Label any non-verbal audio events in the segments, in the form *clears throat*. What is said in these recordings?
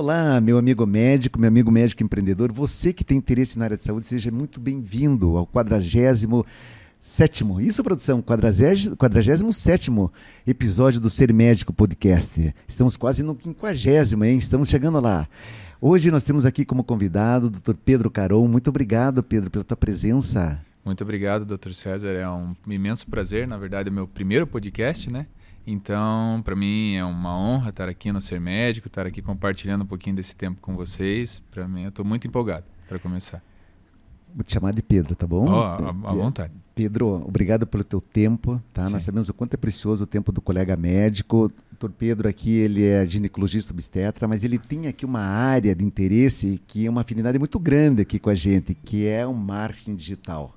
Olá, meu amigo médico, meu amigo médico empreendedor, você que tem interesse na área de saúde, seja muito bem-vindo ao quadragésimo sétimo, isso produção, quadragésimo sétimo episódio do Ser Médico Podcast. Estamos quase no quinquagésimo, hein? Estamos chegando lá. Hoje nós temos aqui como convidado o Dr. Pedro Caron. Muito obrigado, Pedro, pela tua presença. Muito obrigado, Dr. César. É um imenso prazer, na verdade, é o meu primeiro podcast, né? Então, para mim é uma honra estar aqui no Ser Médico, estar aqui compartilhando um pouquinho desse tempo com vocês. Para mim, eu estou muito empolgado para começar. Vou te chamar de Pedro, tá bom? Oh, à vontade. Pedro, obrigado pelo teu tempo, tá? Sim. Nós sabemos o quanto é precioso o tempo do colega médico. O doutor Pedro aqui, ele é ginecologista obstetra, mas ele tem aqui uma área de interesse que é uma afinidade muito grande aqui com a gente, que é o marketing digital.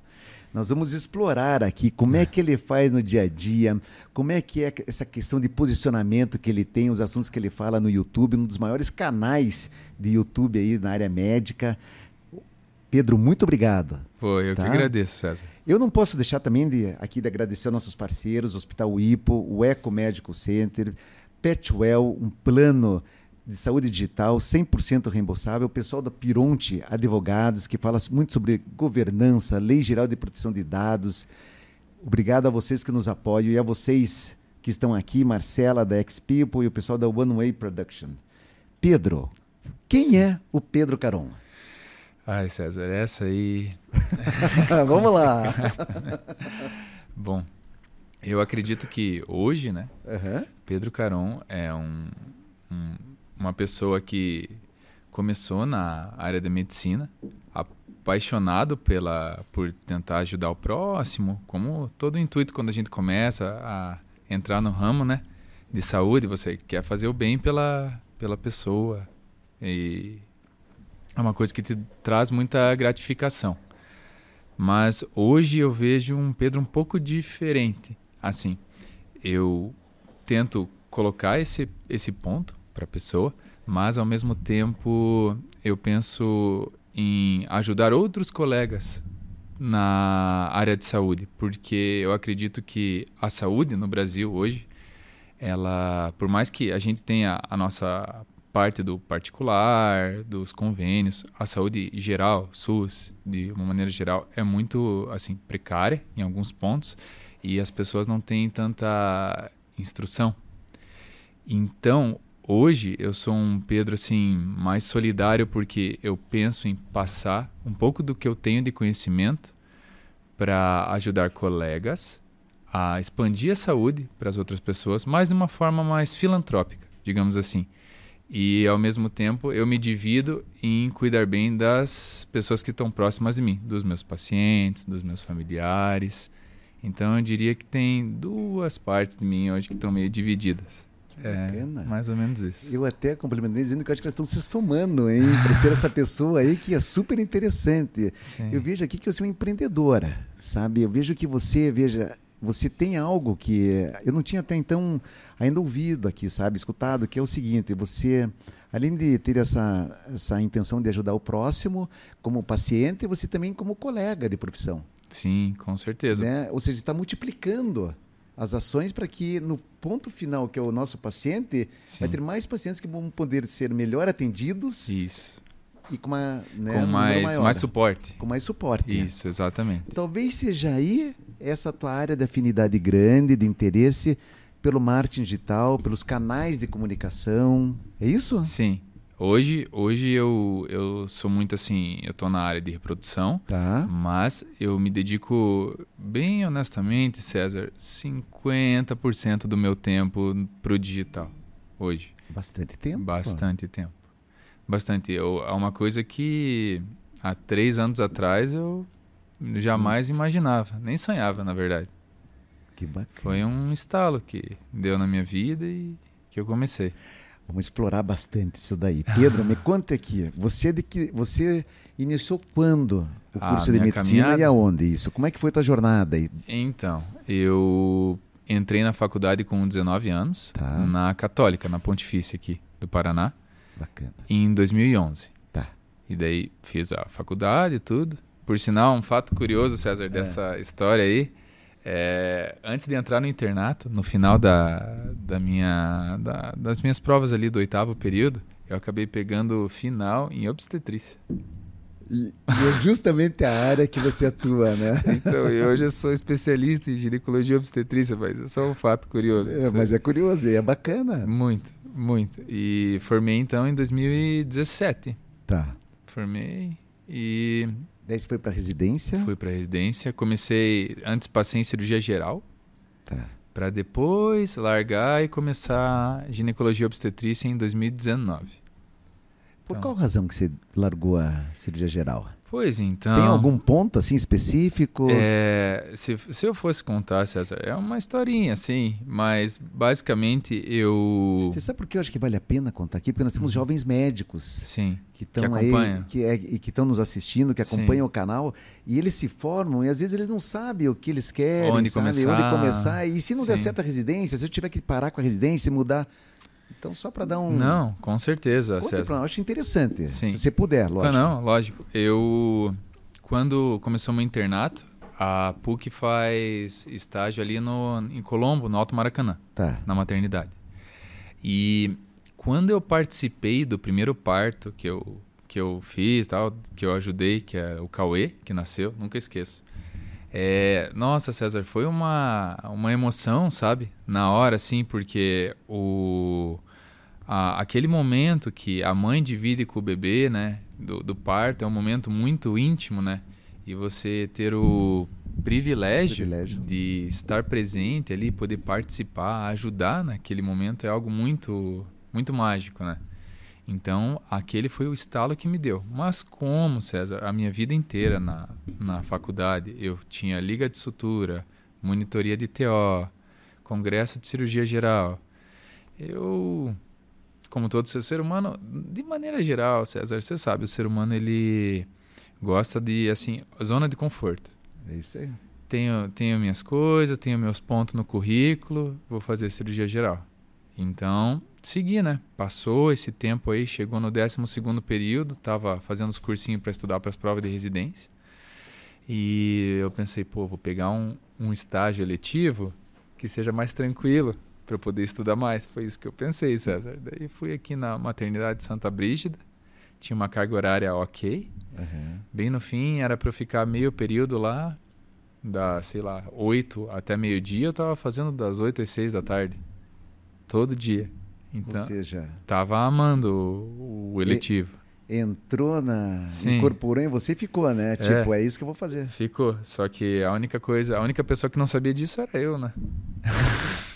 Nós vamos explorar aqui como é que ele faz no dia a dia, como é que é essa questão de posicionamento que ele tem, os assuntos que ele fala no YouTube, um dos maiores canais de YouTube aí na área médica. Pedro, muito obrigado. Foi, eu tá? que agradeço, César. Eu não posso deixar também de, aqui de agradecer aos nossos parceiros, Hospital Ipo, o Eco Medical Center, Petwell, um plano de saúde digital 100% reembolsável, o pessoal da Pironte Advogados, que fala muito sobre governança, lei geral de proteção de dados. Obrigado a vocês que nos apoiam e a vocês que estão aqui, Marcela da X People e o pessoal da One Way Production. Pedro, quem é o Pedro Caron? Ai, César, essa aí. *laughs* Vamos lá. *laughs* Bom, eu acredito que hoje, né, uhum. Pedro Caron é um, um uma pessoa que começou na área da medicina, apaixonado pela por tentar ajudar o próximo, como todo intuito quando a gente começa a entrar no ramo, né, de saúde, você quer fazer o bem pela pela pessoa e é uma coisa que te traz muita gratificação. Mas hoje eu vejo um Pedro um pouco diferente. Assim, eu tento colocar esse esse ponto para a pessoa, mas ao mesmo tempo eu penso em ajudar outros colegas na área de saúde, porque eu acredito que a saúde no Brasil hoje, ela, por mais que a gente tenha a nossa parte do particular, dos convênios, a saúde geral, SUS, de uma maneira geral, é muito assim precária em alguns pontos e as pessoas não têm tanta instrução. Então, Hoje eu sou um Pedro assim mais solidário porque eu penso em passar um pouco do que eu tenho de conhecimento para ajudar colegas a expandir a saúde para as outras pessoas, mas de uma forma mais filantrópica, digamos assim. E ao mesmo tempo eu me divido em cuidar bem das pessoas que estão próximas de mim, dos meus pacientes, dos meus familiares. Então eu diria que tem duas partes de mim hoje que estão meio divididas. É, bacana. mais ou menos isso. Eu até complementei dizendo que eu acho que elas estão se somando, hein? Para ser essa pessoa aí que é super interessante. Sim. Eu vejo aqui que você é uma empreendedora, sabe? Eu vejo que você, veja, você tem algo que eu não tinha até então ainda ouvido aqui, sabe? Escutado, que é o seguinte: você, além de ter essa, essa intenção de ajudar o próximo como paciente, você também como colega de profissão. Sim, com certeza. Né? Ou seja, está multiplicando as ações para que no ponto final, que é o nosso paciente, Sim. vai ter mais pacientes que vão poder ser melhor atendidos. Isso. E com, uma, né, com mais, mais suporte. Com mais suporte. Isso, exatamente. Talvez seja aí essa tua área de afinidade grande, de interesse pelo marketing digital, pelos canais de comunicação. É isso? Sim. Hoje, hoje eu, eu sou muito assim, eu estou na área de reprodução, tá. mas eu me dedico, bem honestamente, César, 50% do meu tempo para o digital, hoje. Bastante tempo? Bastante tempo. Bastante. Eu, é uma coisa que há três anos atrás eu jamais hum. imaginava, nem sonhava, na verdade. Que bacana. Foi um estalo que deu na minha vida e que eu comecei. Vamos explorar bastante isso daí. Pedro, me conta aqui. Você de que você iniciou quando o curso de medicina caminhada? e aonde isso? Como é que foi a tua jornada aí? Então, eu entrei na faculdade com 19 anos, tá. na Católica, na Pontifícia aqui do Paraná. Bacana. Em 2011. Tá. E daí fiz a faculdade e tudo. Por sinal, um fato curioso, César, é. dessa história aí é, antes de entrar no internato, no final da, da minha, da, das minhas provas ali do oitavo período, eu acabei pegando final em obstetrícia. E, e, é justamente a área que você atua, né? *laughs* Então, hoje eu sou especialista em ginecologia obstetrícia, mas é só um fato curioso. É, mas é curioso e é bacana. Muito, muito. E formei então em 2017. Tá. Formei e. Daí você foi para residência? Fui para residência. Comecei, antes passei em cirurgia geral. Tá. Para depois largar e começar ginecologia obstetrícia em 2019. Por então. qual razão que você largou a cirurgia geral? Pois então. Tem algum ponto assim específico? É, se, se eu fosse contar, César, é uma historinha assim, mas basicamente eu. Você sabe por que eu acho que vale a pena contar aqui? Porque nós temos uhum. jovens médicos Sim, que estão aí, que, é, e que estão nos assistindo, que acompanham Sim. o canal, e eles se formam e às vezes eles não sabem o que eles querem, onde sabe? começar. Onde começar. E se não Sim. der certo a residência, se eu tiver que parar com a residência e mudar então, só para dar um. Não, com certeza. Conta pra, acho interessante. Sim. Se você puder, lógico. Não, lógico. Eu, quando começou meu internato, a PUC faz estágio ali no, em Colombo, no Alto Maracanã, tá. na maternidade. E quando eu participei do primeiro parto que eu, que eu fiz, tal, que eu ajudei, que é o Cauê, que nasceu, nunca esqueço. É, nossa, César, foi uma, uma emoção, sabe? Na hora, assim, porque o, a, aquele momento que a mãe divide com o bebê, né? Do, do parto, é um momento muito íntimo, né? E você ter o privilégio, privilégio, de estar presente ali, poder participar, ajudar naquele momento é algo muito, muito mágico, né? Então, aquele foi o estalo que me deu. Mas como, César, a minha vida inteira na, na faculdade, eu tinha liga de sutura, monitoria de TO, congresso de cirurgia geral. Eu, como todo ser humano, de maneira geral, César, você sabe, o ser humano ele gosta de, assim, zona de conforto. É isso aí. Tenho, tenho minhas coisas, tenho meus pontos no currículo, vou fazer cirurgia geral. Então, segui, né? Passou esse tempo aí, chegou no 12 período, estava fazendo os cursinhos para estudar para as provas de residência. E eu pensei, pô, vou pegar um, um estágio eletivo que seja mais tranquilo para poder estudar mais. Foi isso que eu pensei, César. Daí fui aqui na maternidade de Santa Brígida, tinha uma carga horária ok. Uhum. Bem no fim, era para eu ficar meio período lá, da, sei lá, 8 até meio-dia, eu estava fazendo das 8 às 6 da tarde. Todo dia. Então, Ou seja, tava amando o, o eletivo. Entrou na. Sim. Incorporou em você e ficou, né? É, tipo, é isso que eu vou fazer. Ficou. Só que a única coisa, a única pessoa que não sabia disso era eu, né? *laughs*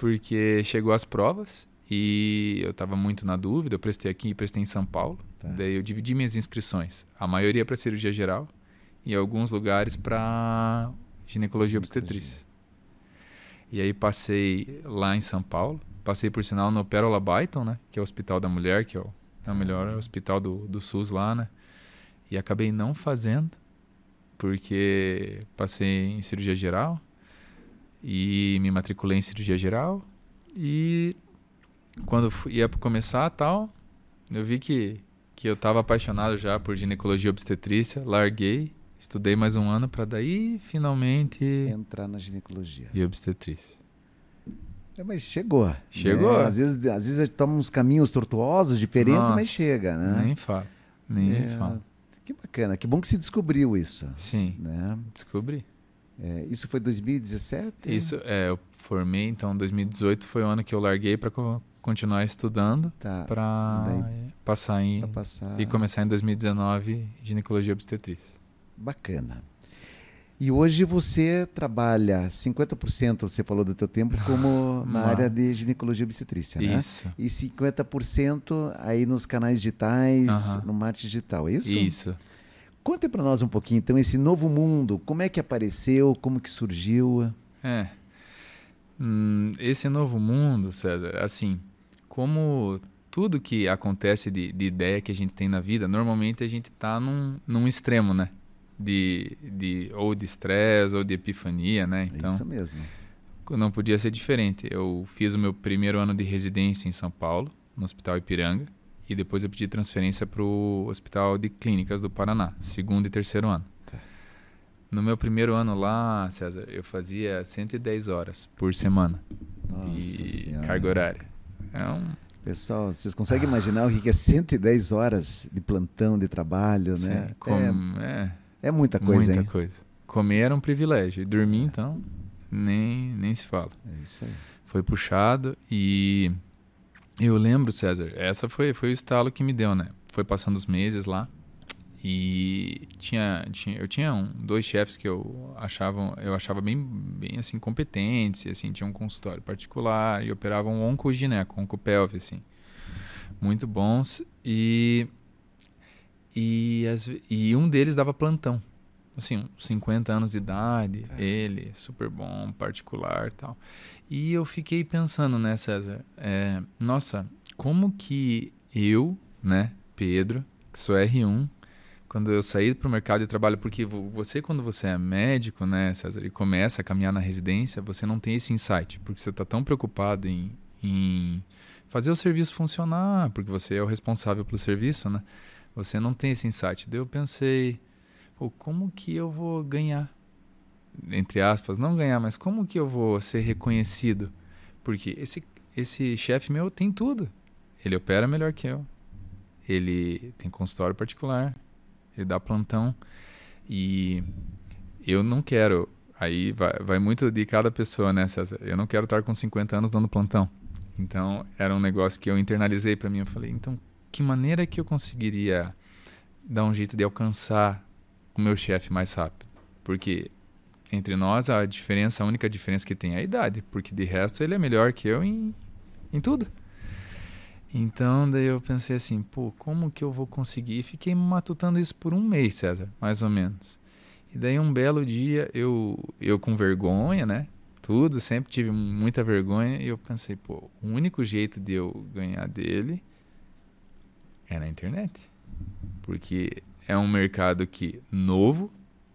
Porque chegou as provas e eu estava muito na dúvida. Eu prestei aqui e prestei em São Paulo. Tá. Daí eu dividi minhas inscrições. A maioria para cirurgia geral e alguns lugares para ginecologia obstetrícia. E aí passei lá em São Paulo. Passei, por sinal, no Pérola Byton, né? Que é o Hospital da Mulher, que é o, é o melhor hospital do, do SUS lá, né? E acabei não fazendo, porque passei em cirurgia geral e me matriculei em cirurgia geral. E quando ia começar tal, eu vi que, que eu estava apaixonado já por ginecologia obstetrícia, larguei, estudei mais um ano para daí finalmente entrar na ginecologia e obstetrícia. É, mas chegou. Chegou. Né? Às, vezes, às vezes toma uns caminhos tortuosos, diferentes, Nossa, mas chega, né? Nem fala. Nem é, fala. Que bacana. Que bom que se descobriu isso. Sim. Né? Descobri. É, isso foi 2017? Isso, é, eu formei, então 2018 foi o ano que eu larguei para co continuar estudando tá. para passar em passar... e começar em 2019 ginecologia obstetrícia. Bacana. E hoje você trabalha 50%, você falou do teu tempo, como na área de ginecologia obstetrícia, né? Isso. E 50% aí nos canais digitais, no marketing digital, é isso? Isso. Conte para nós um pouquinho, então, esse novo mundo, como é que apareceu, como que surgiu? É, hum, esse novo mundo, César, assim, como tudo que acontece de, de ideia que a gente tem na vida, normalmente a gente está num, num extremo, né? de, de ou de estresse ou de epifania, né? Então, Isso mesmo. Não podia ser diferente. Eu fiz o meu primeiro ano de residência em São Paulo, no Hospital Ipiranga, e depois eu pedi transferência para o Hospital de Clínicas do Paraná, segundo e terceiro ano. Tá. No meu primeiro ano lá, César, eu fazia 110 horas por semana Nossa de senhora. carga horária. É um Pessoal, vocês conseguem imaginar o que é 110 horas de plantão de trabalho, Sim, né? com- é, É muita coisa, muita hein? coisa. Comer era um privilégio. E dormir, então, nem, nem se fala. É isso aí. Foi puxado e eu lembro, César, essa foi, foi o estalo que me deu, né? Foi passando os meses lá e tinha, tinha eu tinha um, dois chefes que eu achava eu achava bem bem assim competentes, e, assim, tinha um consultório particular e operavam um oncogineco, oncopelve assim. Muito bons e e, as e um deles dava plantão. Assim, uns 50 anos de idade, Tá. ele, super bom, particular e tal. E eu fiquei pensando, né, César? é, nossa, como que eu, né, Pedro, que sou R1, quando eu saí para o mercado de trabalho, porque vo- você, quando você é médico, né, César, e começa a caminhar na residência, você não tem esse insight, porque você está tão preocupado em, em fazer o serviço funcionar, porque você é o responsável pelo serviço, né? Você não tem esse insight. Daí eu pensei, pô, como que eu vou ganhar? Entre aspas, não ganhar, mas como que eu vou ser reconhecido? Porque esse, esse chefe meu tem tudo. Ele opera melhor que eu. Ele tem consultório particular. Ele dá plantão. E eu não quero. Aí vai, vai muito de cada pessoa, né, César? Eu não quero estar com 50 anos dando plantão. Então, era um negócio que eu internalizei para mim. Eu falei, então, que maneira que eu conseguiria dar um jeito de alcançar o meu chefe mais rápido? Porque entre nós a diferença, a única diferença que tem é a idade, porque de resto ele é melhor que eu em, em tudo. Então daí eu pensei assim, pô, como que eu vou conseguir? E fiquei matutando isso por um mês, César, mais ou menos. E daí um belo dia eu eu com vergonha, né? Tudo, sempre tive muita vergonha e eu pensei, pô, o único jeito de eu ganhar dele é na internet. Porque é um mercado que novo,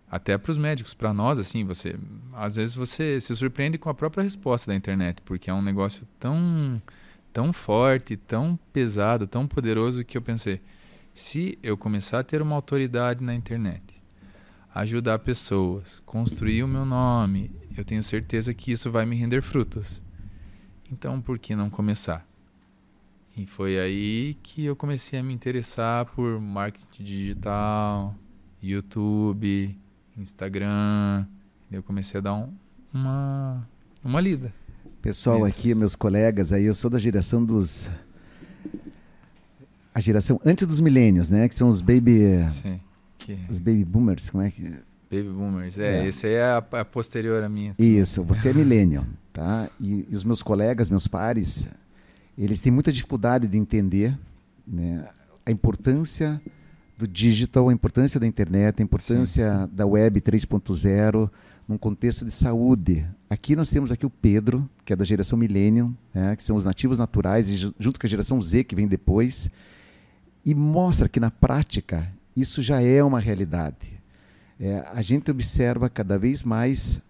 até para os médicos, para nós assim, você às vezes você se surpreende com a própria resposta da internet, porque é um negócio tão tão forte, tão pesado, tão poderoso que eu pensei, se eu começar a ter uma autoridade na internet, ajudar pessoas, construir o meu nome, eu tenho certeza que isso vai me render frutos. Então, por que não começar? E foi aí que eu comecei a me interessar por marketing digital, YouTube, Instagram. Eu comecei a dar um, uma, uma lida. Pessoal Isso. aqui, meus colegas, aí eu sou da geração dos a geração antes dos milênios, né, que são os baby Sim. Que... os baby boomers, como é que Baby Boomers. É, É. esse aí é a, a posterior à minha. Isso, você é millennial, tá? E, e os meus colegas, meus pares, eles têm muita dificuldade de entender né, a importância do digital, a importância da internet, a importância da web 3.0 num contexto de saúde. Aqui nós temos aqui o Pedro, que é da geração millennial, né, que são os nativos naturais, e ju- junto com a geração Z, que vem depois, e mostra que na prática isso já é uma realidade. É, a gente observa cada vez mais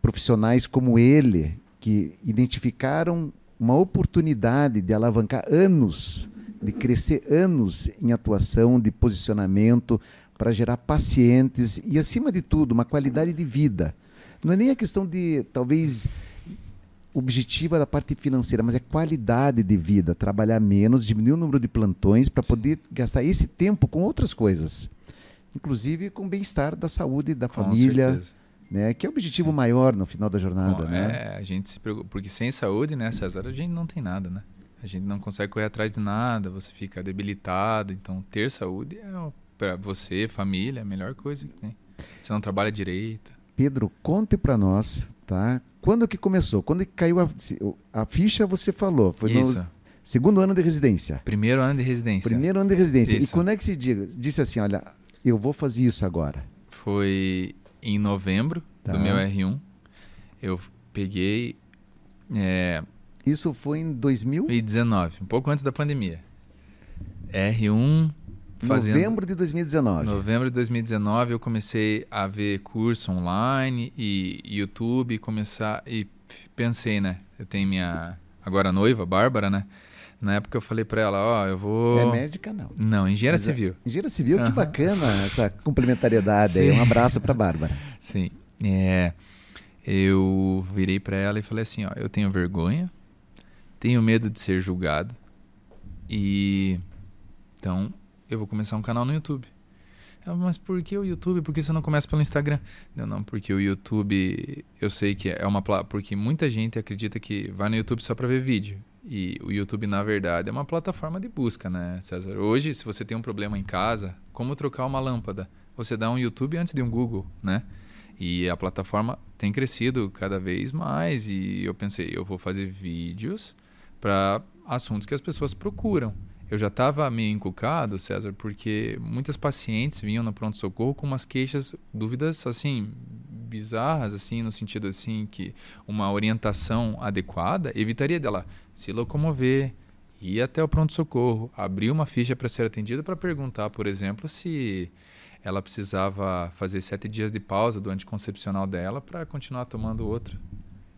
profissionais como ele, que identificaram uma oportunidade de alavancar anos, de crescer anos em atuação, de posicionamento, para gerar pacientes e, acima de tudo, uma qualidade de vida. Não é nem a questão de, talvez, objetiva da parte financeira, mas é qualidade de vida. Trabalhar menos, diminuir o número de plantões para poder gastar esse tempo com outras coisas. Inclusive com o bem-estar da saúde da Com família, certeza. Né? que é o objetivo maior no final da jornada. Bom, né? é, a gente se preocupa. Porque sem saúde, né, César, a gente não tem nada, né? A gente não consegue correr atrás de nada, você fica debilitado. Então, ter saúde é para você, família, a melhor coisa que tem. Você não trabalha direito. Pedro, conte para nós, tá? Quando que começou? Quando que caiu a, a ficha, você falou. Foi Isso. no segundo ano de residência. Primeiro ano de residência. Primeiro ano de residência. E Isso. quando é que se diga- disse assim, olha, eu vou fazer isso agora? Foi em novembro Tá. do meu R1. Eu peguei é, Isso foi em 2000? 2019, um pouco antes da pandemia. R1 fazendo... Novembro de 2019. Novembro de 2019 eu comecei a ver curso online e YouTube, começar e pensei, né? Eu tenho minha agora noiva, Bárbara, né? Na época eu falei pra ela, ó, eu vou É médica, não. Não, engenheira Mas é- civil. Engenheira civil, que Aham. bacana essa complementariedade aí. Um abraço para Bárbara. Sim. É, eu virei pra ela e falei assim, ó, eu tenho vergonha tenho medo de ser julgado. E então eu vou começar um canal no YouTube. Eu, mas por que o YouTube? Por que você não começa pelo Instagram? Não, não, porque o YouTube, eu sei que é uma porque muita gente acredita que vai no YouTube só para ver vídeo. E o YouTube, na verdade, é uma plataforma de busca, né, César? Hoje, se você tem um problema em casa, como trocar uma lâmpada? Você dá um YouTube antes de um Google, né? E a plataforma tem crescido cada vez mais e eu pensei, eu vou fazer vídeos para assuntos que as pessoas procuram. Eu já estava meio encucado, César, porque muitas pacientes vinham no pronto-socorro com umas queixas, dúvidas assim, bizarras, assim, no sentido assim que uma orientação adequada evitaria dela se locomover, ir até o pronto-socorro, abrir uma ficha para ser atendida para perguntar, por exemplo, se ela precisava fazer sete dias de pausa do anticoncepcional dela para continuar tomando outra.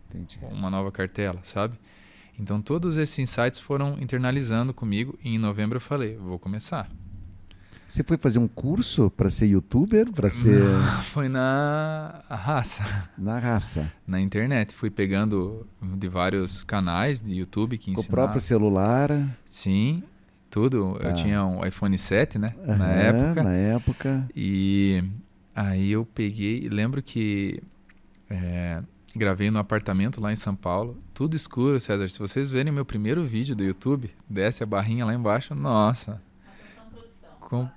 Entendi. Uma nova cartela, sabe? Então todos esses insights foram internalizando comigo e em novembro eu falei, vou começar. Você foi fazer um curso para ser youtuber, para ser *laughs* Foi na raça. Na raça. Na internet, fui pegando de vários canais de YouTube que ensinavam. Com o próprio celular? Sim, tudo. Tá. Eu tinha um iPhone 7, né, uhum, na época. Na época. E aí eu peguei, lembro que é, Gravei no apartamento lá em São Paulo, tudo escuro, César. Se vocês verem meu primeiro vídeo do YouTube, desce a barrinha lá embaixo, nossa. Com...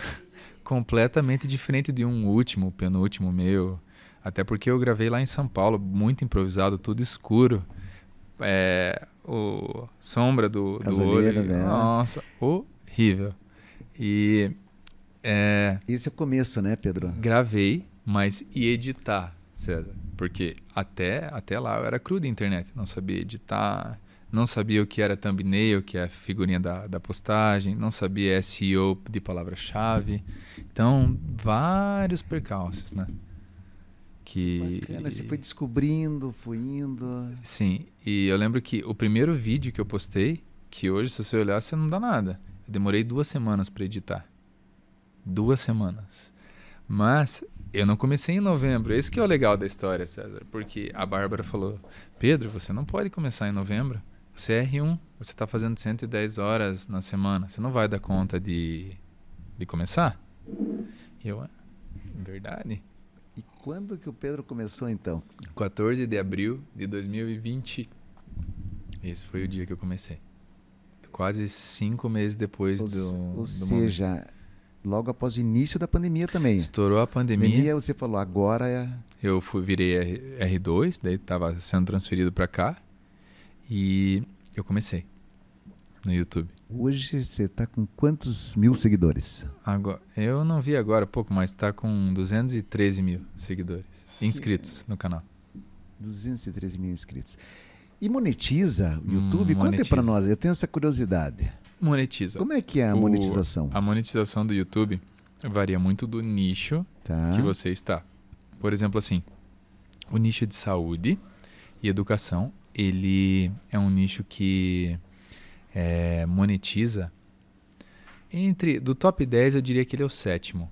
*laughs* completamente diferente de um último, penúltimo meu. Até porque eu gravei lá em São Paulo, muito improvisado, tudo escuro. É, o sombra do, do olho. Né? Nossa, horrível. E é, esse é o começo, né, Pedro? Gravei, mas e editar, César? Porque até, até lá eu era cru da internet, não sabia editar, não sabia o que era thumbnail, que é a figurinha da, da postagem, não sabia SEO de palavra-chave. Então, vários percalços, né? Que... Bacana, você foi descobrindo, foi indo. Sim, e eu lembro que o primeiro vídeo que eu postei, que hoje, se você olhar, você não dá nada. Eu demorei duas semanas para editar. Duas semanas. Mas eu não comecei em novembro. Esse que é o legal da história, César. Porque a Bárbara falou: Pedro, você não pode começar em novembro. Você é R1, você está fazendo 110 horas na semana. Você não vai dar conta de, de começar? E eu, é verdade. E quando que o Pedro começou então? 14 de abril de 2020. Esse foi o dia que eu comecei. Quase cinco meses depois ou, do. Ou do seja, momento logo após o início da pandemia também. Estourou a pandemia. pandemia você falou, agora é. Eu fui, virei R2, daí estava sendo transferido para cá e eu comecei no YouTube. Hoje você está com quantos mil seguidores? Agora, eu não vi agora pouco, mas está com 213 mil seguidores inscritos no canal. 213 mil inscritos. E monetiza o YouTube? Hum, Conta para nós, eu tenho essa curiosidade monetiza. Como é que é a monetização? a monetização do YouTube varia muito do nicho tá. que você está. Por exemplo, assim, o nicho de saúde e educação, ele é um nicho que é, monetiza entre do top 10 eu diria que ele é o sétimo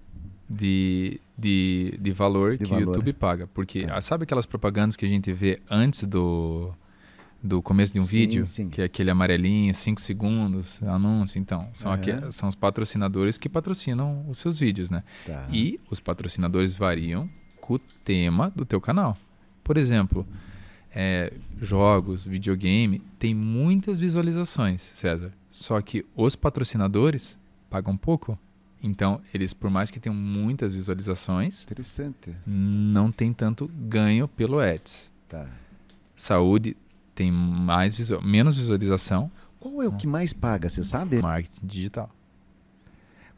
de, de, de valor de que valor. o YouTube paga. Porque tá. sabe aquelas propagandas que a gente vê antes do, do começo de um sim, vídeo, sim. que é aquele amarelinho, 5 segundos, anúncio. Então, são, uhum. são os patrocinadores que patrocinam os seus vídeos, né? Tá. E os patrocinadores variam com o tema do teu canal. Por exemplo, é, jogos, videogame, tem muitas visualizações, César. Só que os patrocinadores pagam pouco. Então, eles, por mais que tenham muitas visualizações, Interessante. não tem tanto ganho pelo ads. Tá. Saúde tem mais visual, menos visualização. Qual é o que mais paga, você sabe? Marketing digital.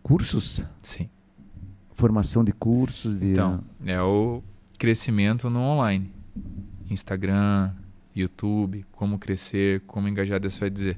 Cursos? Sim. Formação de cursos de Então, é o crescimento no online. Instagram, YouTube, como crescer, como engajar, Deus vai dizer.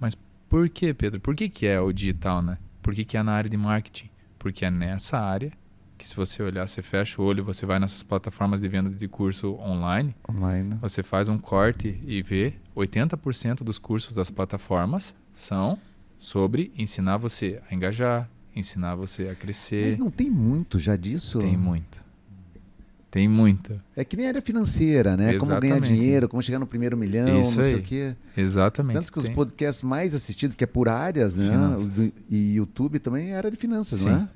Mas por que, Pedro? Por que, que é o digital, né? Por que, que é na área de marketing? Porque é nessa área que se você olhar, você fecha o olho, você vai nessas plataformas de venda de curso online, online. você faz um corte e vê 80% dos cursos das plataformas são sobre ensinar você a engajar, ensinar você a crescer. Mas não tem muito já disso? Tem muito. Tem muito. É que nem área financeira, né? Exatamente. Como ganhar dinheiro, como chegar no primeiro milhão, Isso não sei o quê. Exatamente. Tanto que tem. os podcasts mais assistidos, que é por áreas, né? Do, e YouTube também é área de finanças, Sim. né?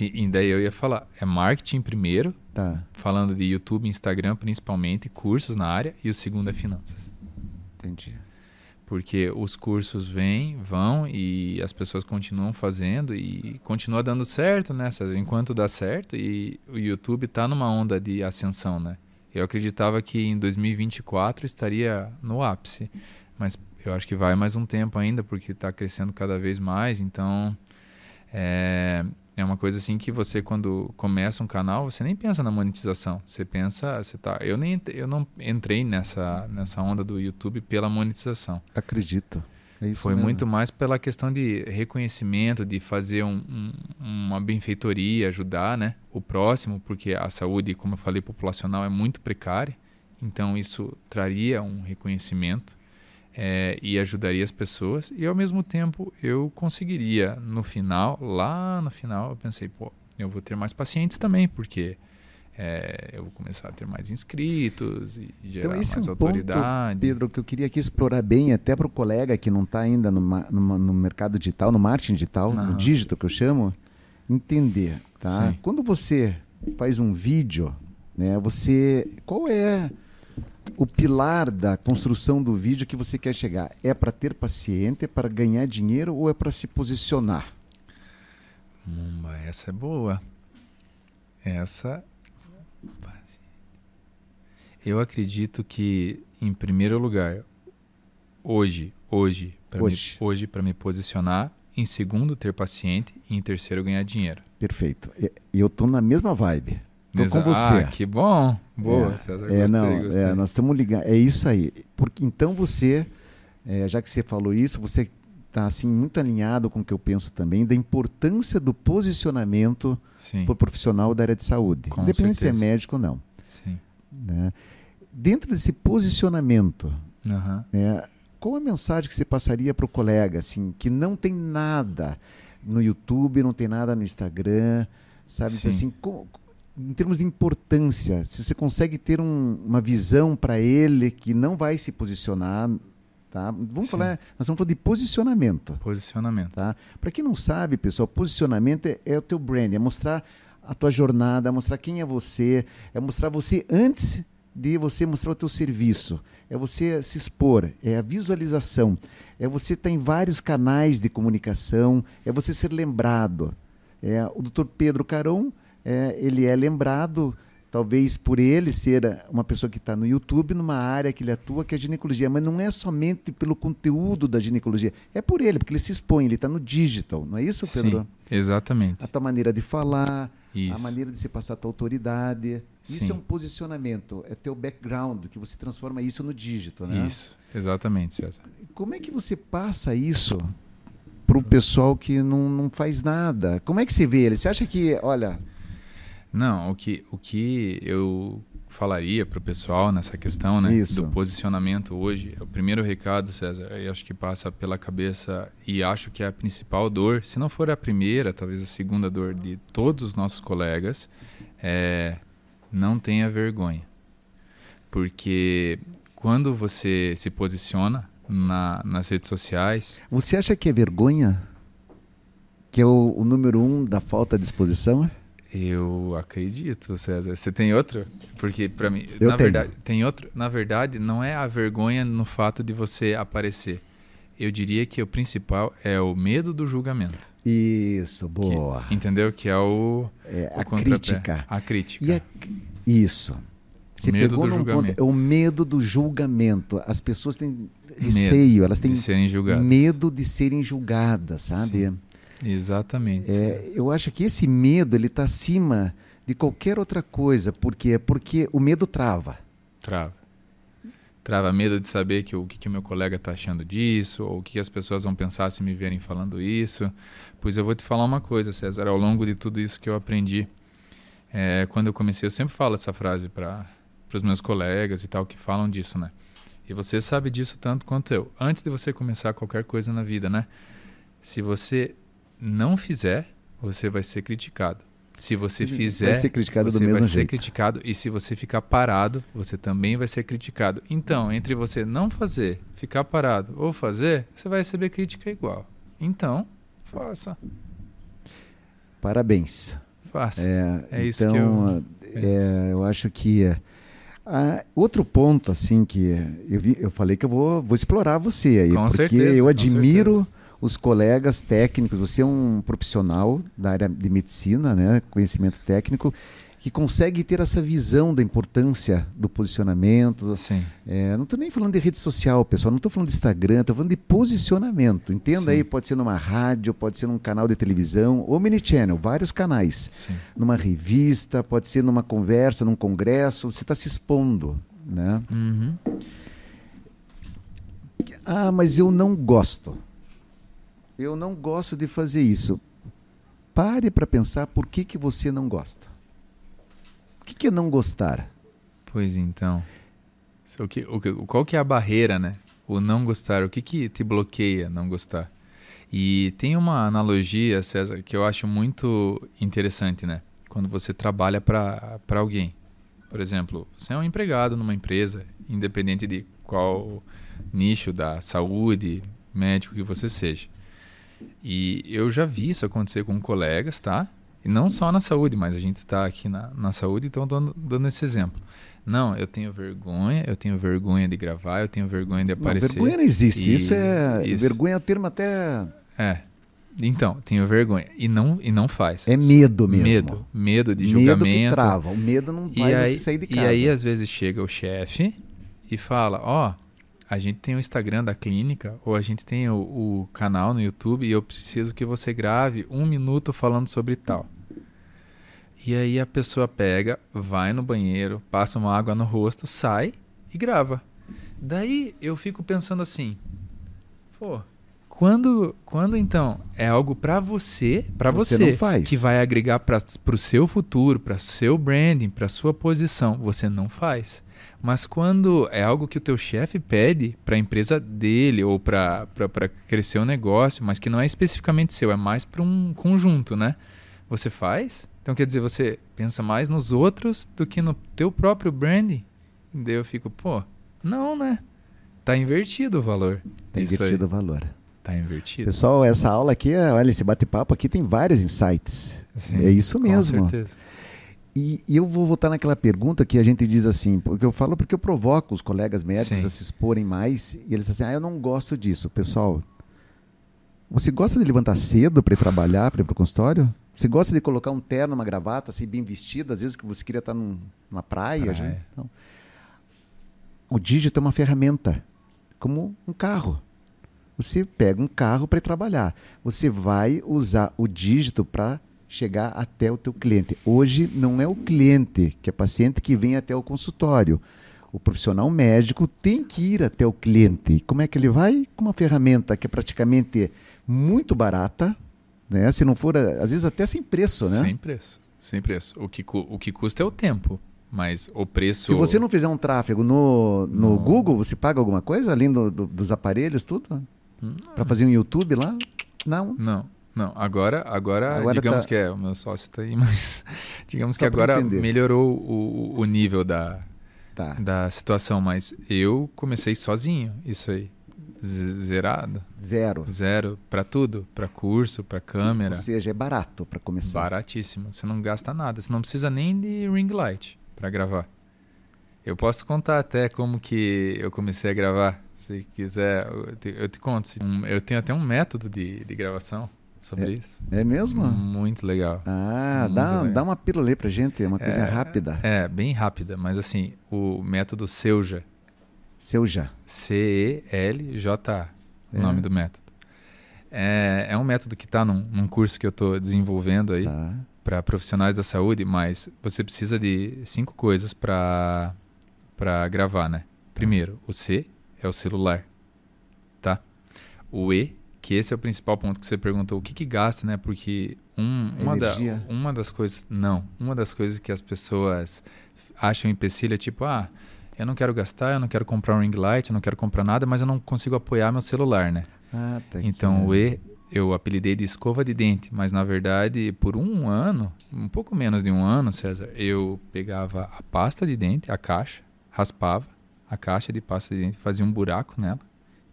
E daí eu ia falar, é marketing primeiro, tá. falando de YouTube, Instagram principalmente, cursos na área, e o segundo é finanças. Entendi porque os cursos vêm, vão e as pessoas continuam fazendo e continua dando certo, né? Enquanto dá certo e o YouTube está numa onda de ascensão, né? Eu acreditava que em 2024 estaria no ápice, mas eu acho que vai mais um tempo ainda porque está crescendo cada vez mais, então é, é uma coisa assim que você quando começa um canal, você nem pensa na monetização. Você pensa, você tá, eu nem eu não entrei nessa nessa onda do YouTube pela monetização. Acredito. É Foi mesmo. muito mais pela questão de reconhecimento, de fazer um, um, uma benfeitoria, ajudar né, o próximo, porque a saúde, como eu falei, populacional é muito precária. Então isso traria um reconhecimento é, e ajudaria as pessoas e ao mesmo tempo eu conseguiria. No final lá no final eu pensei pô eu vou ter mais pacientes também porque é, eu vou começar a ter mais inscritos e gerar então, esse mais é um autoridade. Ponto, Pedro que eu queria aqui explorar bem até para o colega que não está ainda no, no, no, mercado digital no marketing digital no dígito que eu chamo entender tá? Sim. quando você faz um vídeo né você qual é o pilar da construção do vídeo que você quer chegar? É para ter paciente, é para ganhar dinheiro ou é para se posicionar? Mumba, essa é boa. Essa. Eu acredito que, em primeiro lugar, hoje, hoje, para hoje. Me, hoje, me posicionar, em segundo, ter paciente e em terceiro, ganhar dinheiro. Perfeito. E eu tô na mesma vibe. Tô com você. Ah, que bom. Boa, é, César. É, gostei, não, gostei. É, nós estamos ligando. É isso aí. Porque então você, é, já que você falou isso, você está assim muito alinhado com o que eu penso também da importância do posicionamento para o profissional da área de saúde, com independente certeza. se é médico ou não. Sim. Né? Dentro desse posicionamento, uhum. né, qual a mensagem que você passaria para o colega assim que não tem nada no YouTube, não tem nada no Instagram, sabe? Sim. Assim, em termos de importância, se você consegue ter um, uma visão para ele que não vai se posicionar, tá? Vamos Sim. falar, nós estamos falando de posicionamento. Posicionamento. Tá? Para quem não sabe, pessoal, posicionamento é, é, o teu brand, é mostrar a tua jornada, mostrar quem é você, é mostrar você antes de você mostrar o teu serviço, é você se expor, é a visualização, é você estar em vários canais de comunicação, é você ser lembrado. É, o Dr. Pedro Caron é, ele é lembrado, talvez por ele ser uma pessoa que está no YouTube, numa área que ele atua, que é a ginecologia. Mas não é somente pelo conteúdo da ginecologia, é por ele, porque ele se expõe, ele está no digital, não é isso, Pedro? Sim, exatamente. A tua maneira de falar, isso. a maneira de se passar a tua autoridade. Sim. Isso é um posicionamento, é teu background, que você transforma isso no digital, né? Isso, exatamente, César. Como é que você passa isso para o pessoal que não, não faz nada? Como é que você vê ele? Você acha que, olha, não, o que, o que eu falaria para o pessoal nessa questão né, Isso. do posicionamento hoje, o primeiro recado, César, eu acho que passa pela cabeça e acho que é a principal dor, se não for a primeira, talvez a segunda dor de todos os nossos colegas, é não tenha vergonha. Porque quando você se posiciona na, nas redes sociais. Você acha que é vergonha? Que é o, o número um da falta de exposição? Eu acredito, César. Você tem outro? Porque para mim, eu na tenho. verdade, tem outro. Na verdade, não é a vergonha no fato de você aparecer. Eu diria que o principal é o medo do julgamento. Isso, boa. Que, entendeu? Que é o, é, o a crítica. A crítica. A, isso. Você medo do julgamento. Ponto, é o medo do julgamento. As pessoas têm receio, medo elas têm de serem julgadas. medo de serem julgadas, sabe? Sim. Exatamente. É, eu acho que esse medo ele está acima de qualquer outra coisa. Por quê? Porque o medo trava. Trava. Trava medo de saber que o que, que o meu colega está achando disso, ou o que as pessoas vão pensar se me verem falando isso. Pois eu vou te falar uma coisa, César, ao longo de tudo isso que eu aprendi, é, quando eu comecei, eu sempre falo essa frase para os meus colegas e tal, que falam disso, né? E você sabe disso tanto quanto eu. Antes de você começar qualquer coisa na vida, né? Se você não fizer, você vai ser criticado. Se você fizer, vai ser criticado você do mesmo vai jeito. ser criticado e se você ficar parado, você também vai ser criticado. Então, entre você não fazer, ficar parado ou fazer, você vai receber crítica igual. Então, faça. Parabéns. Faça. É, É isso então, que eu é, eu acho que é, ah, outro ponto assim que eu, vi- eu falei que eu vou, vou explorar você aí, Com porque certeza, eu admiro os colegas técnicos. Você é um profissional da área de medicina, né, conhecimento técnico, que consegue ter essa visão da importância do posicionamento, é, não estou nem falando de rede social, pessoal, não estou falando de Instagram, estou falando de posicionamento. Entenda Sim. aí, pode ser numa rádio, pode ser num canal de televisão, ou mini channel, vários canais. Sim. Numa revista, pode ser numa conversa, num congresso, você está se expondo. Né? Uhum. Ah, mas eu não gosto. Eu não gosto de fazer isso. Pare para pensar por que, que você não gosta. O que, que é não gostar? Pois então. O que, o qual que é a barreira, né? O não gostar. O que, que te bloqueia não gostar? E tem uma analogia, César, que eu acho muito interessante, né? Quando você trabalha para alguém. Por exemplo, você é um empregado numa empresa, independente de qual nicho da saúde, médico que você seja. E eu já vi isso acontecer com colegas, tá? E não só na saúde, mas a gente está aqui na, na saúde, então dando, dando esse exemplo. Não, eu tenho vergonha, eu tenho vergonha de gravar, eu tenho vergonha de Não, aparecer. vergonha não existe. E- isso é. isso. Vergonha é o termo até. É. Então, tenho vergonha. E não, e não faz. É medo mesmo. Medo. Medo de Medo julgamento. que trava. O medo não E faz aí, você sair de e casa. aí, às vezes, chega o chefe e fala: Ó, a gente tem o Instagram da clínica, ou a gente tem o, o canal no YouTube, e eu preciso que você grave um minuto falando sobre tal. E aí a pessoa pega, vai no banheiro, passa uma água no rosto, sai e grava. Daí eu fico pensando assim: pô, quando, quando então é algo pra você, pra Você você, que vai agregar para o seu futuro, para seu branding, para sua posição, você não faz. Mas quando é algo que o teu chefe pede para a empresa dele ou para crescer o negócio, mas que não é especificamente seu, é mais para um conjunto, né? Você faz? Então quer dizer, você pensa mais nos outros do que no teu próprio branding? Daí eu fico, pô, não, né? Tá invertido o valor. Tá invertido o valor. Tá invertido. Pessoal, essa aula aqui, é- olha, esse bate-papo aqui tem vários insights. Sim, é isso mesmo. Com certeza. E, e eu vou voltar naquela pergunta que a gente diz assim, porque eu falo porque eu provoco os colegas médicos Sim. a se exporem mais e eles dizem assim, ah, eu não gosto disso. Pessoal, você gosta de levantar cedo para ir trabalhar, para ir para o consultório? Você gosta de colocar um terno, uma gravata, assim, bem vestido, às vezes que você queria estar num- numa praia? Praia. Então, o dígito é uma ferramenta, como um carro. Você pega um carro para ir trabalhar. Você vai usar o dígito para chegar até o teu cliente. Hoje não é o cliente, que é paciente que vem até o consultório. O profissional médico tem que ir até o cliente. E Como é que ele vai? Com uma ferramenta que é praticamente muito barata, né? Se não for, às vezes até sem preço, né? Sem preço. Sem preço. O que, o que custa é o tempo. Mas o preço. Se você não fizer um tráfego no, no No- Google, você paga alguma coisa além do- do- dos aparelhos, tudo? Para fazer um YouTube lá? Não. Não, não. Agora, agora, Agora digamos tá- que é. O meu sócio está aí, *laughs* mas. digamos Só que agora entender. melhorou o, o nível da, Tá. da situação. Mas eu comecei sozinho, isso aí. Zerado. Zero. Zero para tudo. Para curso, para câmera. Ou seja, é barato para começar. Baratíssimo. Você não gasta nada. Você não precisa nem de ring light para gravar. Eu posso contar até como que eu comecei a gravar. Se quiser, eu te, eu te conto. Eu tenho até um método de, de gravação sobre isso. É mesmo? Muito legal. Ah, Muito dá, legal. dá uma aí pra gente, uma coisa É, rápida. É, bem rápida, mas assim, o método Seuja. Seu já. C-E-L-J-A, o É. nome do método. É, é um método que está num, num curso que eu estou desenvolvendo aí. Tá. para profissionais da saúde, mas você precisa de cinco coisas para para gravar, né? Primeiro, o C é o celular, tá? O E, que esse é o principal ponto que você perguntou, o que que gasta, né? Porque um, uma, da, uma das coisas, não, uma das coisas que as pessoas acham empecilho é tipo, ah, eu não quero gastar, eu não quero comprar um ring light, eu não quero comprar nada, mas eu não consigo apoiar meu celular, né? Ah, tá Então, o E eu apelidei de escova de dente, mas na verdade, por um ano, um pouco menos de um ano, César, eu pegava a pasta de dente, a caixa, raspava a caixa de pasta de dente, fazia um buraco nela,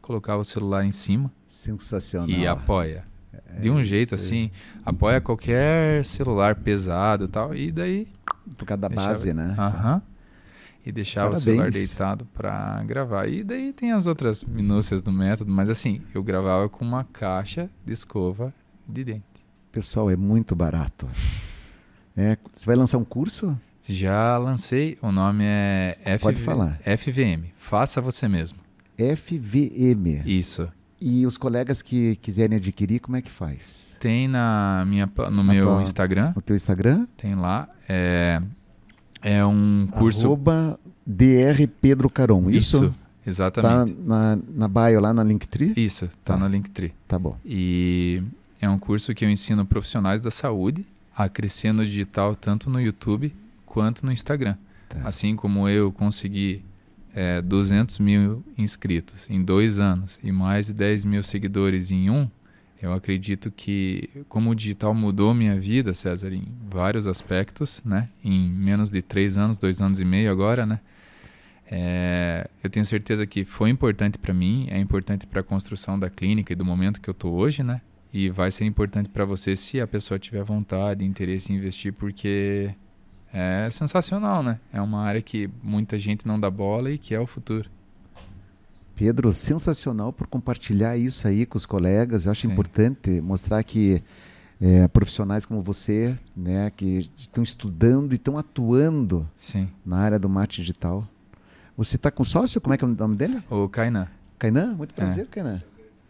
colocava o celular em cima. Sensacional. E apoia. É de um jeito assim, apoia qualquer celular pesado e tal, e daí. Por causa da deixava... base, né? Aham. E deixava Parabéns. o celular deitado para gravar. E daí tem as outras minúcias do método, mas assim, eu gravava com uma caixa de escova de dente. Pessoal, é muito barato. *laughs* É, você vai lançar um curso? Já lancei, o nome é FV... Pode falar. FVM, Faça Você Mesmo. FVM. Isso. E os colegas que quiserem adquirir, como é que faz? Tem na minha, no na meu tua, Instagram. No teu Instagram? Tem lá. É, é um curso. Arroba DR Pedro Caron, isso? Isso, exatamente. Tá na, na bio lá na Linktree? Isso, tá, tá na Linktree. Tá bom. E é um curso que eu ensino profissionais da saúde a crescer no digital, tanto no YouTube quanto no Instagram. Tá. Assim como eu consegui é, 200 mil inscritos em dois anos e mais de 10 mil seguidores em um, eu acredito que, como o digital mudou minha vida, César, em vários aspectos, né? Em menos de três anos, dois anos e meio agora, né? É, eu tenho certeza que foi importante para mim, é importante para a construção da clínica e do momento que eu estou hoje, né? E vai ser importante para você se a pessoa tiver vontade, interesse em investir, porque é sensacional, né? É uma área que muita gente não dá bola e que é o futuro. Pedro, sensacional por compartilhar isso aí com os colegas. Eu acho Sim. importante mostrar que é, profissionais como você, né, que estão estudando e estão atuando Sim. na área do marketing digital. Você está com sócio? Como é que é o nome dele? O Kainan. Kainan? Muito prazer, é. Kainan.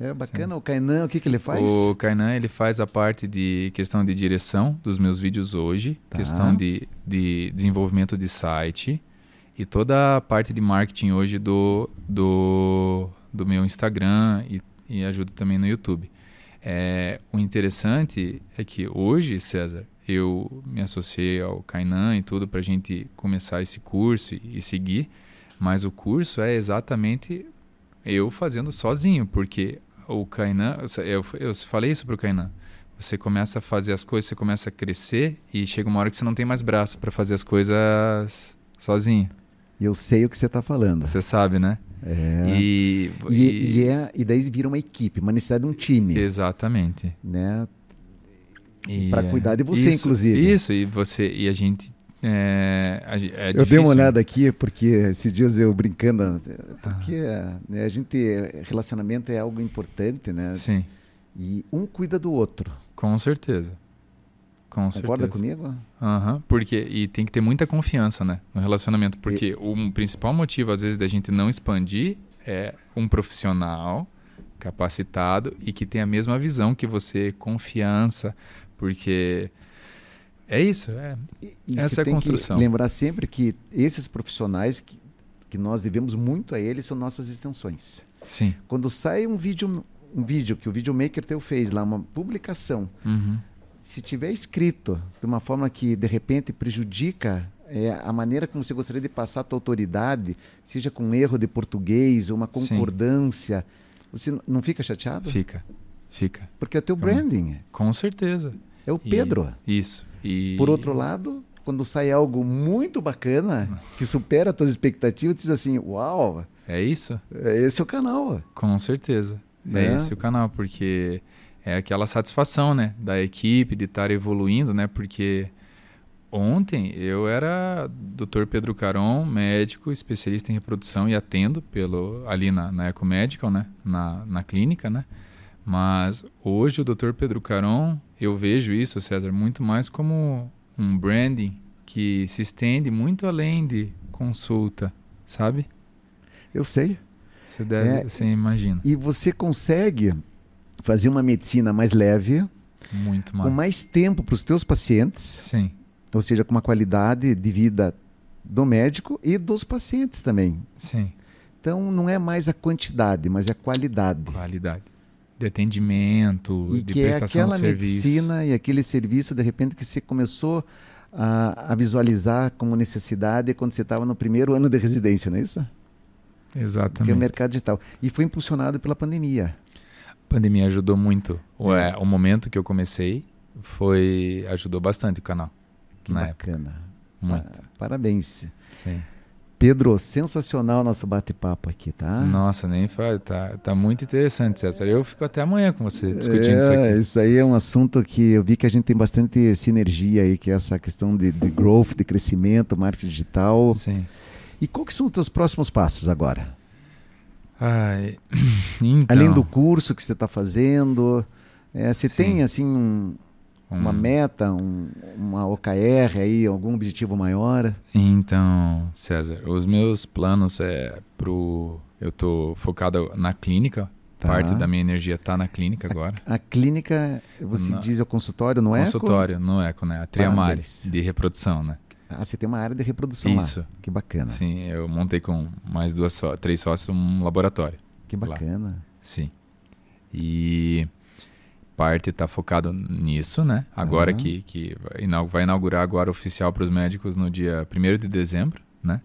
É bacana. Sim. O Kainan, o que, que ele faz? O Kainan, ele faz a parte de questão de direção dos meus vídeos hoje, tá. questão de, de desenvolvimento de site e toda a parte de marketing hoje do, do, do meu Instagram e, e ajuda também no YouTube. É, o interessante é que hoje, César, eu me associei ao Kainan e tudo para a gente começar esse curso e, e seguir, mas o curso é exatamente eu fazendo sozinho, porque o Kainan, eu, eu falei isso pro Kainan. Você começa a fazer as coisas, você começa a crescer e chega uma hora que você não tem mais braço para fazer as coisas sozinho. Eu sei o que você está falando. Você sabe, né? É. E, e, e, e, é, e daí vira uma equipe, uma necessidade de um time. Exatamente. Né? Para cuidar de você, isso, inclusive. Isso, e você e a gente é, é eu dei uma olhada aqui porque esses dias eu brincando, porque ah. né, a gente relacionamento é algo importante, né? Sim. E um cuida do outro. Com certeza. Com Concorda certeza. comigo? Uhum, porque e tem que ter muita confiança, né, no relacionamento, porque e... o principal motivo às vezes da gente não expandir é um profissional capacitado e que tem a mesma visão que você, confiança, porque é isso, é. E, Essa é a construção. lembrar sempre que esses profissionais que, que nós devemos muito a eles são nossas extensões. Sim. Quando sai um vídeo, um vídeo que o videomaker teu fez lá, uma publicação, uhum. se tiver escrito de uma forma que de repente prejudica é, a maneira como você gostaria de passar a tua autoridade, seja com um erro de português, uma concordância, Sim. você não fica chateado? Fica, fica. Porque é o teu branding. Com certeza. É o Pedro. E, isso. E... Por outro lado, quando sai algo muito bacana, que supera as tuas expectativas, diz assim, uau... É isso? É esse é o canal. Com certeza. É, é esse o canal, porque é aquela satisfação, né? Da equipe, de estar evoluindo, né? Porque ontem eu era Dr. Pedro Caron, médico, especialista em reprodução e atendo pelo, ali na, na Ecomedical, né? Na, na clínica, né? Mas hoje o Dr. Pedro Caron, eu vejo isso, César, muito mais como um branding que se estende muito além de consulta, sabe? Eu sei. Você deve, é, você imagina. E você consegue fazer uma medicina mais leve, muito mais. com mais tempo para os teus pacientes. Sim. Ou seja, com uma qualidade de vida do médico e dos pacientes também. Sim. Então não é mais a quantidade, mas é a qualidade. Qualidade de atendimento, e de que prestação é aquela de serviço. medicina e aquele serviço, de repente, que você começou a, a visualizar como necessidade quando você estava no primeiro ano de residência, não é isso? Exatamente. Que é o mercado digital. E foi impulsionado pela pandemia. A pandemia ajudou muito. O, é, o momento que eu comecei foi ajudou bastante o canal. Que bacana. Época. Muito. Parabéns. Sim. Pedro, sensacional nosso bate-papo aqui, tá? Nossa, nem fala, tá, tá muito interessante, César. Eu fico até amanhã com você discutindo é, isso aqui. Isso aí é um assunto que eu vi que a gente tem bastante sinergia aí, que é essa questão de, de growth, de crescimento, marketing digital. Sim. E qual que são os teus próximos passos agora? Ai, *clears throat* então... Além do curso que você está fazendo, é, você Sim. tem assim um, uma meta, um, uma OKR aí, algum objetivo maior? Então, César, os meus planos é pro eu tô focado na clínica. Tá. Parte da minha energia está na clínica agora. A, a clínica, você na, diz é o consultório no Eco? Consultório no Eco, né? A Triamares de reprodução, né? Ah, você tem uma área de reprodução Isso. lá. Que bacana. Sim, eu montei com mais duas só, três sócios um laboratório. Que bacana. Lá. Sim. E parte está focado nisso, né? Agora uhum. que, que vai inaugurar agora oficial para os médicos no dia 1 de dezembro, né?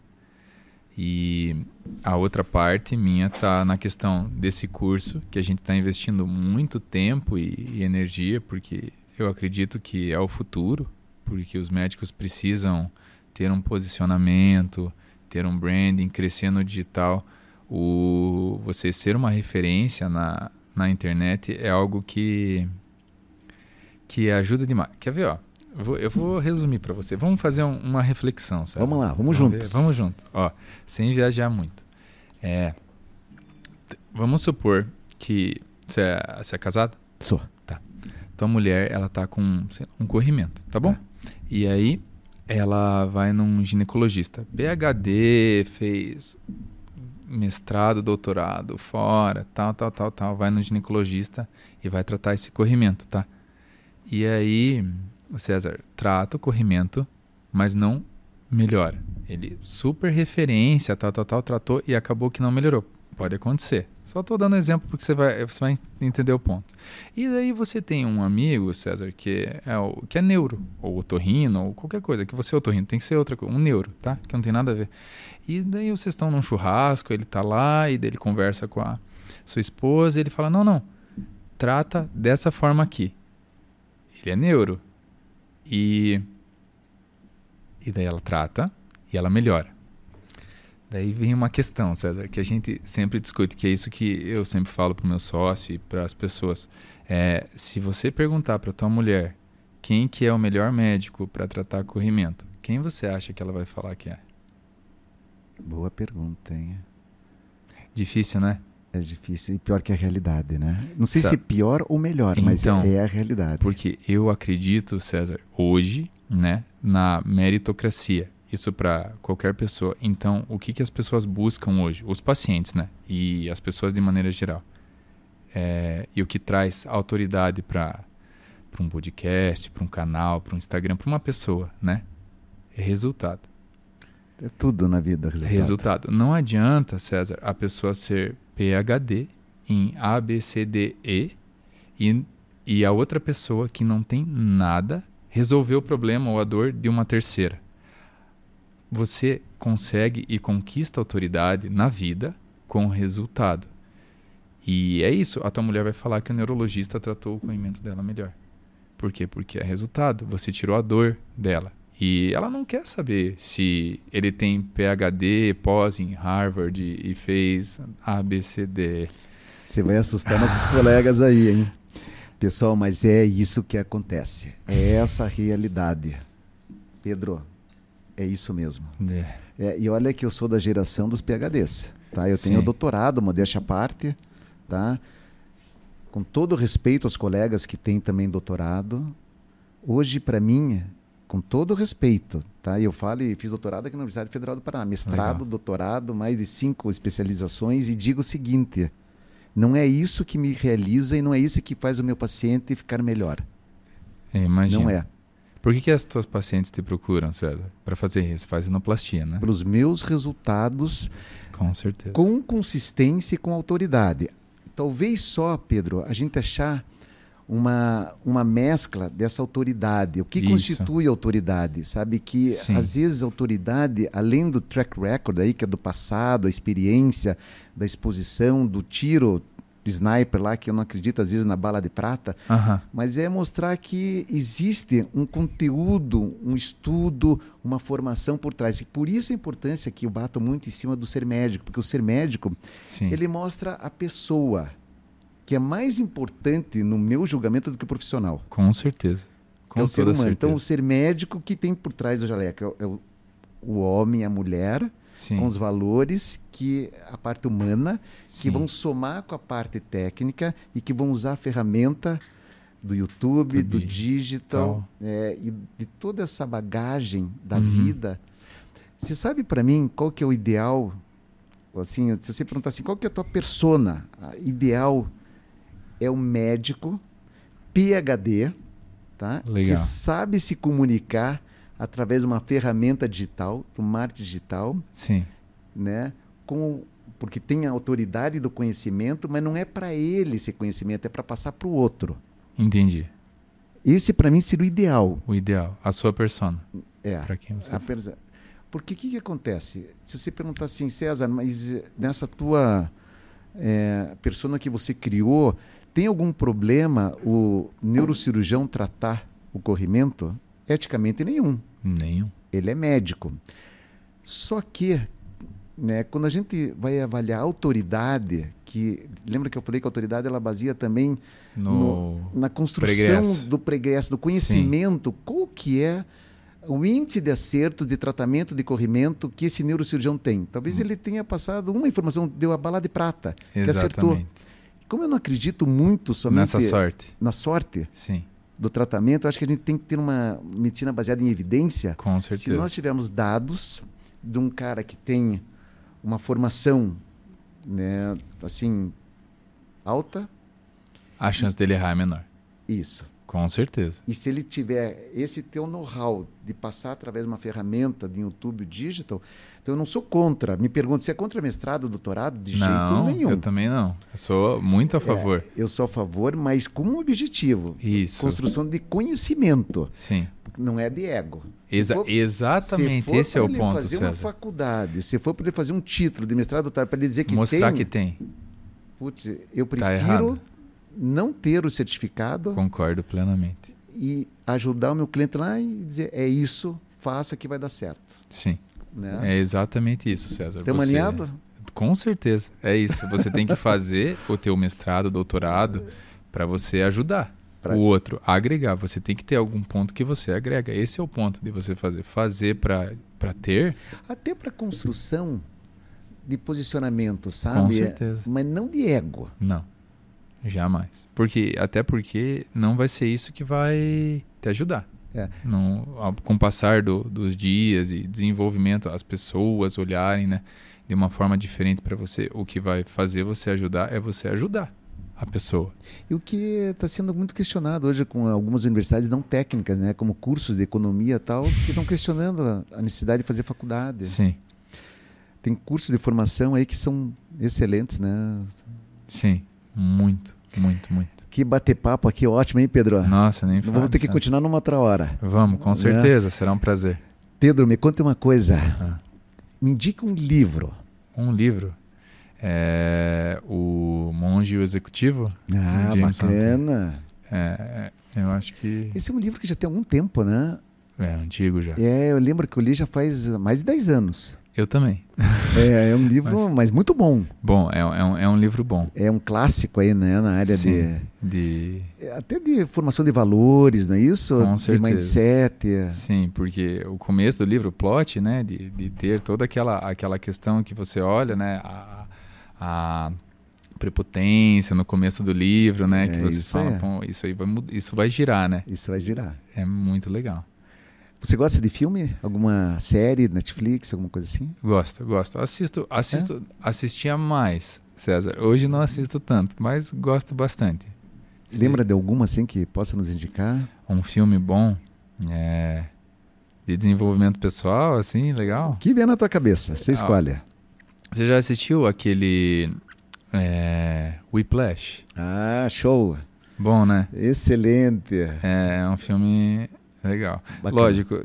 E a outra parte minha está na questão desse curso, que a gente está investindo muito tempo e, e, energia, porque eu acredito que é o futuro, porque os médicos precisam ter um posicionamento, ter um branding, crescer no digital. O, você ser uma referência na, na internet é algo que que ajuda demais. Quer ver, ó? Eu vou, eu vou resumir para você. Vamos fazer um, uma reflexão, certo? Vamos lá, vamos, vamos juntos. Ver? Vamos junto. Ó, sem viajar muito. É, vamos supor que você é, você é casado? Sou. Tá. Tua mulher, ela tá com um corrimento, tá bom? Tá. E aí ela vai num ginecologista. PhD, fez mestrado, doutorado, fora, tal, tal, tal, tal, vai no ginecologista e vai tratar esse corrimento, tá? E aí, César trata o corrimento, mas não melhora. Ele super referência, tal, tal, tal, tratou e acabou que não melhorou. Pode acontecer. Só estou dando exemplo porque você vai, você vai entender o ponto. E daí você tem um amigo, César, que é, o, que é neuro, ou otorrino, ou qualquer coisa, que você é otorrino, tem que ser outra coisa, um neuro, tá? Que não tem nada a ver. E daí vocês estão num churrasco, ele está lá, e daí ele conversa com a sua esposa, e ele fala, não, não, trata dessa forma aqui. Ele é neuro. E, e daí ela trata e ela melhora. Daí vem uma questão, César, que a gente sempre discute, que é isso que eu sempre falo para o meu sócio e para as pessoas. É, se você perguntar para tua mulher quem que é o melhor médico para tratar corrimento, quem você acha que ela vai falar que é? Boa pergunta, hein? Difícil, né? É difícil e pior que a realidade, né? Não sei Sabe. se pior ou melhor, mas então, é a realidade. Porque eu acredito, César, hoje, né, na meritocracia. Isso para qualquer pessoa. Então, o que, que as pessoas buscam hoje? Os pacientes, né? E as pessoas de maneira geral. É, e o que traz autoridade para um podcast, para um canal, para um Instagram, para uma pessoa, né? É resultado. É tudo na vida, resultado. Resultado. Não adianta, César, a pessoa ser PhD em A, B, C, D, E e, e a outra pessoa que não tem nada resolver o problema ou a dor de uma terceira. Você consegue e conquista autoridade na vida com resultado. E é isso. A tua mulher vai falar que o neurologista tratou o corrimento dela melhor. Por quê? Porque é resultado. Você tirou a dor dela. E ela não quer saber se ele tem PhD, pós em Harvard e fez ABCD. Você vai assustar nossos *laughs* colegas aí, hein? Pessoal, mas é isso que acontece. É essa a realidade. Pedro, é isso mesmo. É. É, e olha que eu sou da geração dos PhDs. Tá? Eu Sim. tenho doutorado, modéstia à parte. Tá? Com todo respeito aos colegas que têm também doutorado, hoje, para mim, com todo respeito, tá? Eu falo e fiz doutorado aqui na Universidade Federal do Paraná, mestrado, Legal. doutorado, mais de cinco especializações e digo o seguinte: não é isso que me realiza e não é isso que faz o meu paciente ficar melhor. É, imagina. Não é. Por que, que as tuas pacientes te procuram, César? Para fazer isso? Faz enoplastia, né? Para os meus resultados. Com certeza. Com consistência e com autoridade. Talvez só, Pedro, a gente achar uma, uma mescla dessa autoridade. O que Isso. constitui autoridade? Sabe que Sim. às vezes a autoridade, além do track record aí, que é do passado, a experiência da exposição, do tiro sniper lá, que eu não acredito às vezes na bala de prata, Aham. mas é mostrar que existe um conteúdo, um estudo, uma formação por trás. E por isso a importância que eu bato muito em cima do ser médico, porque o ser médico, Sim. ele mostra a pessoa, que é mais importante no meu julgamento do que o profissional. Com certeza. Com é o ser humano. Então, o certeza. ser médico que tem por trás do jaleco é o- é o, o homem, a mulher, Sim. com os valores que a parte humana, que Sim. vão somar com a parte técnica e que vão usar a ferramenta do YouTube, Do do digital, é, e de toda essa bagagem da Uhum. vida. Você sabe para mim qual que é o ideal? Assim, se você perguntar assim, qual que é a tua persona a ideal? É o médico PhD, tá? Legal. Que sabe se comunicar através de uma ferramenta digital, do marketing digital, Sim. né? Com, porque tem a autoridade do conhecimento, mas não é para ele esse conhecimento, é para passar para o outro. Entendi. Esse para mim seria o ideal. O ideal. A sua persona. É. Para quem você. Apenas, porque o que, que acontece? Se você perguntar assim, César, mas eh, nessa tua eh, persona que você criou, tem algum problema o neurocirurgião tratar o corrimento? Eticamente nenhum. Nenhum. Ele é médico. Só que, né, quando a gente vai avaliar a autoridade, que lembra que eu falei que a autoridade ela baseia também No. na construção Pregresso. do pregresso, do conhecimento, qual que é o índice de acerto de tratamento de corrimento que esse neurocirurgião tem. Talvez Hum. ele tenha passado uma informação, deu a bala de prata, que acertou. Exatamente. Como eu não acredito muito somente Nessa sorte. na sorte Sim. Do tratamento, eu acho que a gente tem que ter uma medicina baseada em evidência. Com Se certeza. nós tivermos dados de um cara que tem uma formação, né, assim, alta, A chance dele errar é menor. isso. Com certeza. E se ele tiver esse teu know-how de passar através de uma ferramenta de YouTube digital, então eu não sou contra. Me pergunto, você é contra mestrado, doutorado? De não, jeito nenhum. eu também não. Eu sou muito a favor. É, eu sou a favor, mas com um objetivo. Isso. Construção de conhecimento, Sim. não é de ego. Se Exa- for- exatamente. se for Esse é o ponto, fazer uma César. faculdade, se for para ele fazer um título de mestrado, doutorado, para ele dizer que Mostrar tem, que tem. putz, eu Tá prefiro errado. Não ter o certificado Concordo plenamente. e ajudar o meu cliente lá e dizer, é isso, faça que vai dar certo. Sim. Né? É exatamente isso, César. Você- alinhados? Com certeza. É isso. Você tem que fazer o teu mestrado, doutorado, para você ajudar Pra- o outro a agregar. Você tem que ter algum ponto que você agrega. Esse é o ponto de você fazer. Fazer para ter, Até para construção de posicionamento, sabe? com certeza. Mas não de ego. Não. Jamais. Porque, até porque não vai ser isso que vai te ajudar. É. Não, ao- com o passar do- dos dias e desenvolvimento, as pessoas olharem né, de uma forma diferente para você, o que vai fazer você ajudar é você ajudar a pessoa. E o que está sendo muito questionado hoje com algumas universidades não técnicas, né? como cursos de economia e tal, que estão questionando a- a necessidade de fazer faculdade. Sim, Tem cursos de formação aí que são excelentes, né? sim. Muito, muito, muito. Que bater papo aqui, ótimo, hein, Pedro? Nossa, nem Vamos fala, ter que continuar numa outra hora. Vamos, com Né? certeza. Será um prazer. Pedro, me conta uma coisa. Ah. Me indica um livro. Um livro. É, o Monge e o Executivo. Ah, bacana. É, eu acho que Esse é um livro que já tem algum tempo, né? é antigo já. É, eu lembro que eu li já faz mais de 10 anos. Eu também. É, é um livro, Mas- mas, muito bom. Bom, é, é, um, é um livro bom. É um clássico aí, né? Na área Sim. de. De, Até de formação de valores, não é isso? Com de certeza. mindset. é. sim, porque o começo do livro, o plot, né, de, de ter toda aquela, aquela questão que você olha, né, a, a prepotência no começo do livro, né, É, que você isso fala, é. "Pô, isso aí vai, isso vai girar, né? Isso vai girar. É muito legal. Você gosta de filme? Alguma série, Netflix, alguma coisa assim? Gosto, gosto. Assisto, assisto, assistia mais, César. Hoje não assisto tanto, mas gosto bastante. Lembra de alguma assim que possa nos indicar? Um filme bom, é, de desenvolvimento pessoal, assim, legal. Que vem na tua cabeça? Você Ah, escolhe. Você já assistiu aquele é, Whiplash? Ah, show. Bom, né? Excelente. É um filme Legal. Bacana. Lógico,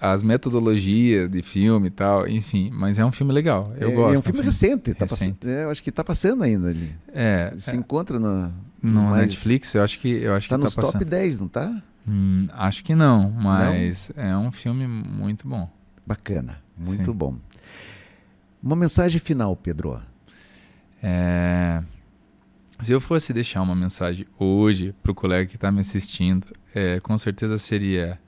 as metodologias de filme e tal, enfim, mas é um filme legal. Eu é, gosto. É um filme, recente, tá recente. Passando, é, eu acho que está passando ainda ali. É. Se é, encontra no, no mais... Netflix, eu acho que eu acho tá que nos tá top 10, não tá? Hum, acho que não, mas não? é um filme muito bom. Bacana, muito Sim. bom. Uma mensagem final, Pedro. É, se eu fosse deixar uma mensagem hoje para o colega que está me assistindo, é, com certeza seria: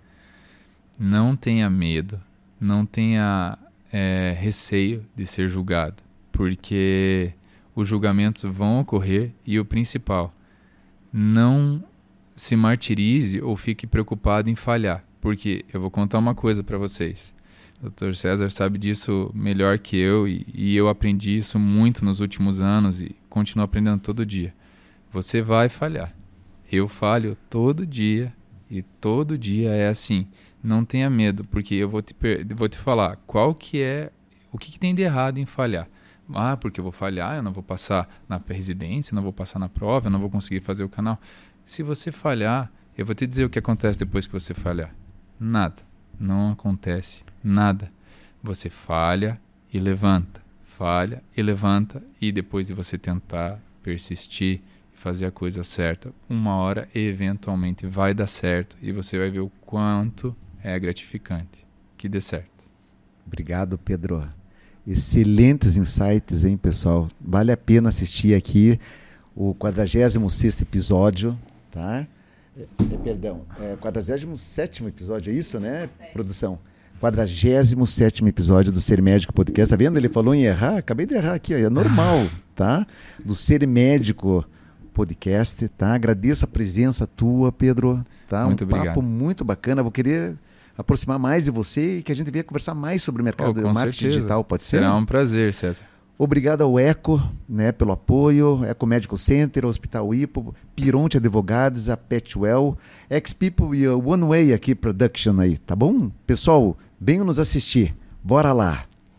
não tenha medo, não tenha é, receio de ser julgado, porque os julgamentos vão ocorrer e o principal, não se martirize ou fique preocupado em falhar, porque eu vou contar uma coisa para vocês. O Dr. César sabe disso melhor que eu e, e eu aprendi isso muito nos últimos anos e continuo aprendendo todo dia. Você vai falhar. Eu falho todo dia e todo dia é assim. Não tenha medo, porque eu vou te, vou te falar qual que é, o que, que tem de errado em falhar. Ah, porque eu vou falhar, eu não vou passar na residência, não vou passar na prova, eu não vou conseguir fazer o canal. Se você falhar, eu vou te dizer o que acontece depois que você falhar. Nada. Não acontece nada. Você falha e levanta, falha e levanta, e depois de você tentar persistir e fazer a coisa certa, uma hora eventualmente vai dar certo e você vai ver o quanto é gratificante que dê certo. Obrigado, Pedro. Excelentes insights, hein, pessoal? Vale a pena assistir aqui o 46 episódio tá? É, é, perdão, é 47 episódio, é isso, né, produção? 47 episódio do Ser Médico Podcast. Tá vendo? Ele falou em errar, acabei de errar aqui, ó, é normal, tá? Do Ser Médico Podcast, tá? Agradeço a presença tua, Pedro, tá? Muito um obrigado. papo muito bacana. Vou querer aproximar mais de você e que a gente venha conversar mais sobre o mercado oh, marketing certeza. digital, pode ser? Será um prazer, César. Obrigado ao ECO né, pelo apoio, Eco Medical Center, Hospital Ipo, Pironte Advogados, a Petwell, X-People e a One Way aqui Production aí, tá bom? Pessoal, venham nos assistir. Bora lá!